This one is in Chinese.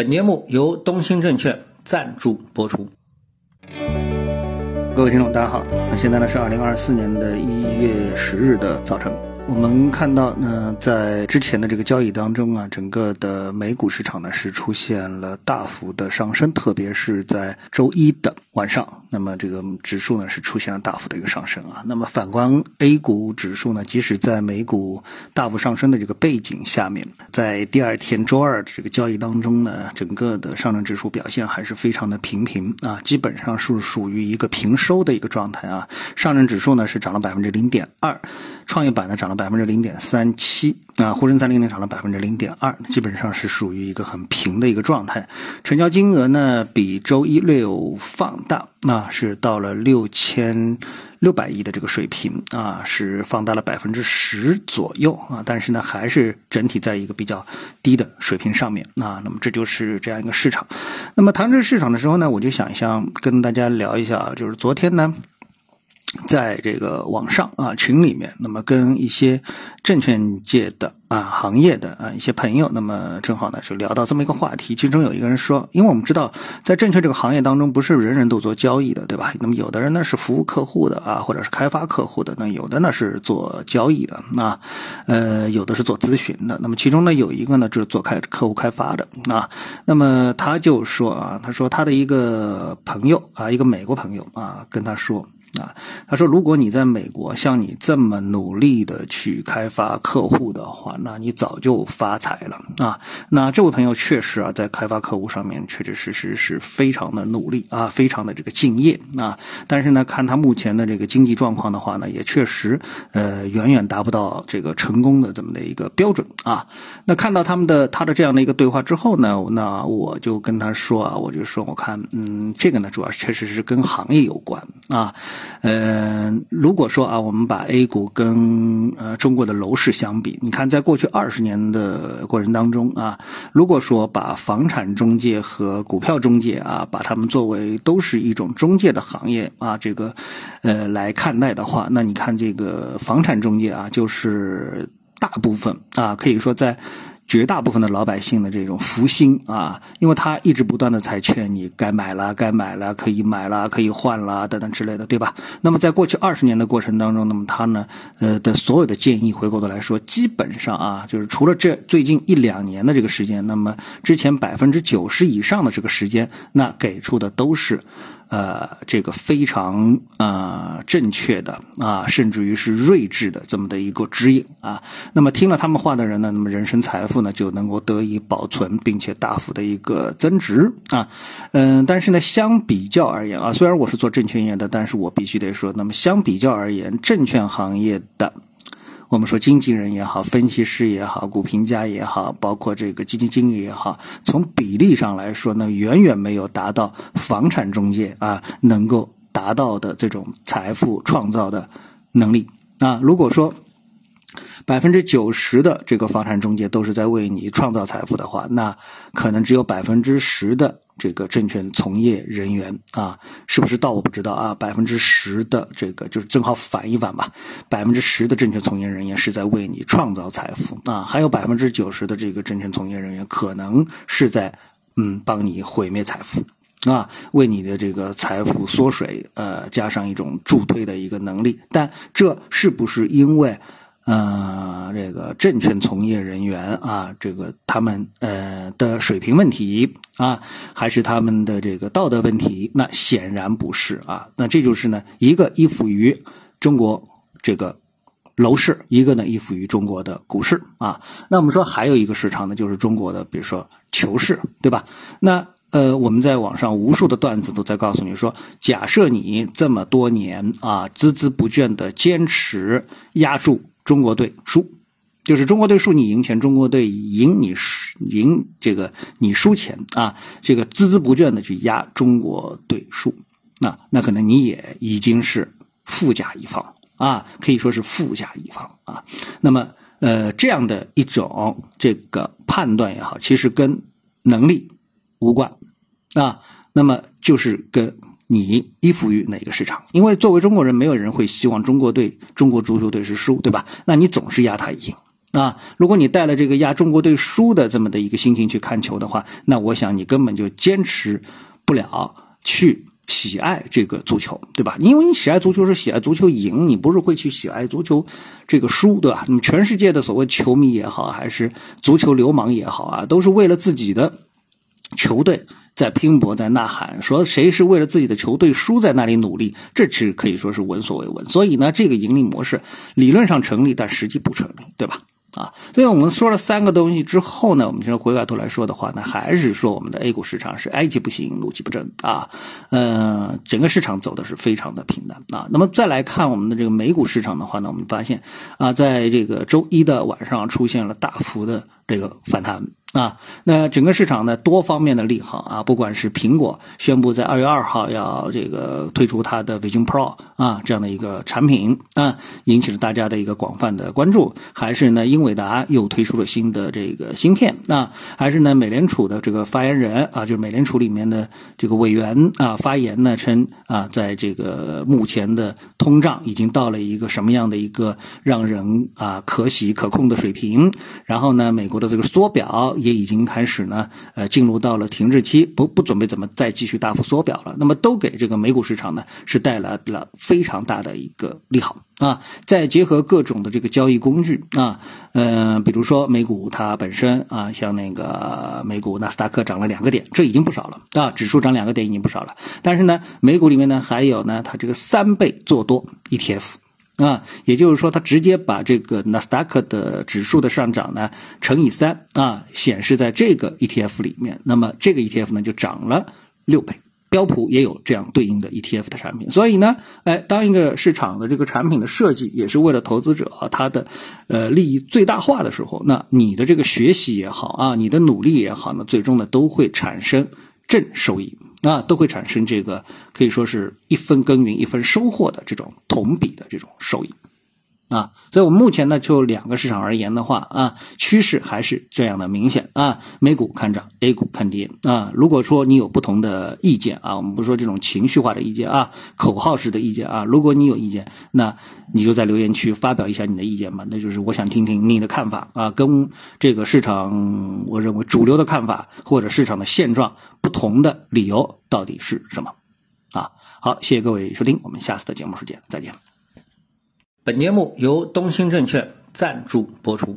本节目由东兴证券赞助播出。各位听众，大家好，那现在呢是二零二四年的一月十日的早晨。我们看到呢，在之前的这个交易当中啊，整个的美股市场呢是出现了大幅的上升，特别是在周一的晚上，那么这个指数呢是出现了大幅的一个上升啊。那么反观 A 股指数呢，即使在美股大幅上升的这个背景下面，在第二天周二的这个交易当中呢，整个的上证指数表现还是非常的平平啊，基本上是属于一个平收的一个状态啊。上证指数呢是涨了百分之零点二，创业板呢涨了。百分之零点三七啊，沪深三零零涨了百分之零点二，基本上是属于一个很平的一个状态。成交金额呢比周一略有放大，那是到了六千六百亿的这个水平啊，是放大了百分之十左右啊，但是呢还是整体在一个比较低的水平上面啊。那么这就是这样一个市场。那么谈这个市场的时候呢，我就想一想跟大家聊一下，就是昨天呢。在这个网上啊群里面，那么跟一些证券界的啊行业的啊一些朋友，那么正好呢就聊到这么一个话题。其中有一个人说，因为我们知道在证券这个行业当中，不是人人都做交易的，对吧？那么有的人呢是服务客户的啊，或者是开发客户的，那有的呢是做交易的，那呃有的是做咨询的。那么其中呢有一个呢就是做开客户开发的啊。那么他就说啊，他说他的一个朋友啊，一个美国朋友啊，跟他说。啊，他说，如果你在美国像你这么努力的去开发客户的话，那你早就发财了啊。那这位朋友确实啊，在开发客户上面确确实实是非常的努力啊，非常的这个敬业啊。但是呢，看他目前的这个经济状况的话呢，也确实呃远远达不到这个成功的这么的一个标准啊。那看到他们的他的这样的一个对话之后呢，那我就跟他说啊，我就说我看嗯，这个呢主要确实是跟行业有关啊。呃，如果说啊，我们把 A 股跟呃中国的楼市相比，你看，在过去二十年的过程当中啊，如果说把房产中介和股票中介啊，把它们作为都是一种中介的行业啊，这个呃来看待的话，那你看这个房产中介啊，就是大部分啊，可以说在。绝大部分的老百姓的这种福星啊，因为他一直不断的在劝你该买了，该买了，可以买了，可以换了等等之类的，对吧？那么在过去二十年的过程当中，那么他呢，呃的所有的建议，回过头来说，基本上啊，就是除了这最近一两年的这个时间，那么之前百分之九十以上的这个时间，那给出的都是。呃，这个非常呃正确的啊，甚至于是睿智的这么的一个指引啊。那么听了他们话的人呢，那么人生财富呢就能够得以保存，并且大幅的一个增值啊。嗯，但是呢，相比较而言啊，虽然我是做证券业的，但是我必须得说，那么相比较而言，证券行业的。我们说经纪人也好，分析师也好，股评家也好，包括这个基金经理也好，从比例上来说呢，远远没有达到房产中介啊能够达到的这种财富创造的能力那。如果说，百分之九十的这个房产中介都是在为你创造财富的话，那可能只有百分之十的这个证券从业人员啊，是不是到我不知道啊？百分之十的这个就是正好反一反吧，百分之十的证券从业人员是在为你创造财富啊，还有百分之九十的这个证券从业人员可能是在嗯帮你毁灭财富啊，为你的这个财富缩水呃加上一种助推的一个能力，但这是不是因为？呃，这个证券从业人员啊，这个他们呃的水平问题啊，还是他们的这个道德问题？那显然不是啊。那这就是呢，一个依附于中国这个楼市，一个呢依附于中国的股市啊。那我们说还有一个市场呢，就是中国的，比如说球市，对吧？那呃，我们在网上无数的段子都在告诉你说，假设你这么多年啊孜孜不倦的坚持压住。中国队输，就是中国队输你赢钱，中国队赢你输赢这个你输钱啊，这个孜孜不倦的去压中国队输，那那可能你也已经是富甲一方啊，可以说是富甲一方啊。那么呃这样的一种这个判断也好，其实跟能力无关啊，那么就是跟。你依附于哪个市场？因为作为中国人，没有人会希望中国队、中国足球队是输，对吧？那你总是压他赢啊，如果你带了这个压中国队输的这么的一个心情去看球的话，那我想你根本就坚持不了去。喜爱这个足球，对吧？因为你喜爱足球是喜爱足球赢，你不是会去喜爱足球这个输，对吧？你全世界的所谓球迷也好，还是足球流氓也好啊，都是为了自己的球队在拼搏，在呐喊，说谁是为了自己的球队输在那里努力，这其实可以说是闻所未闻。所以呢，这个盈利模式理论上成立，但实际不成立，对吧？啊，所以我们说了三个东西之后呢，我们现在回过头来说的话呢，还是说我们的 A 股市场是哀其不幸，怒其不争啊，呃，整个市场走的是非常的平淡啊。那么再来看我们的这个美股市场的话呢，我们发现啊，在这个周一的晚上出现了大幅的这个反弹。啊，那整个市场呢，多方面的利好啊，不管是苹果宣布在二月二号要这个推出它的 Vision Pro 啊这样的一个产品。啊，引起了大家的一个广泛的关注，还是呢英伟达又推出了新的这个芯片。啊，还是呢美联储的这个发言人啊，就是美联储里面的这个委员啊发言呢称啊，在这个目前的通胀已经到了一个什么样的一个让人啊可喜可控的水平，然后呢美国的这个缩表。也已经开始呢，呃，进入到了停滞期，不不准备怎么再继续大幅缩表了。那么都给这个美股市场呢是带来了非常大的一个利好啊。再结合各种的这个交易工具啊，嗯，比如说美股它本身啊，像那个美股纳斯达克涨了两个点，这已经不少了啊，指数涨两个点已经不少了。但是呢，美股里面呢还有呢它这个三倍做多 ETF。啊，也就是说，它直接把这个纳斯达克的指数的上涨呢乘以三啊，显示在这个 ETF 里面，那么这个 ETF 呢就涨了六倍。标普也有这样对应的 ETF 的产品，所以呢，哎，当一个市场的这个产品的设计也是为了投资者啊他的呃利益最大化的时候，那你的这个学习也好啊，你的努力也好呢，最终呢都会产生正收益。那，都会产生这个可以说是一分耕耘一分收获的这种同比的这种收益。啊，所以我们目前呢，就两个市场而言的话啊，趋势还是这样的明显啊，美股看涨，A 股看跌啊。如果说你有不同的意见啊，我们不说这种情绪化的意见啊，口号式的意见啊，如果你有意见，那你就在留言区发表一下你的意见吧。那就是我想听听你的看法啊，跟这个市场我认为主流的看法或者市场的现状不同的理由到底是什么？啊，好，谢谢各位收听，我们下次的节目时间再见。本节目由东兴证券赞助播出。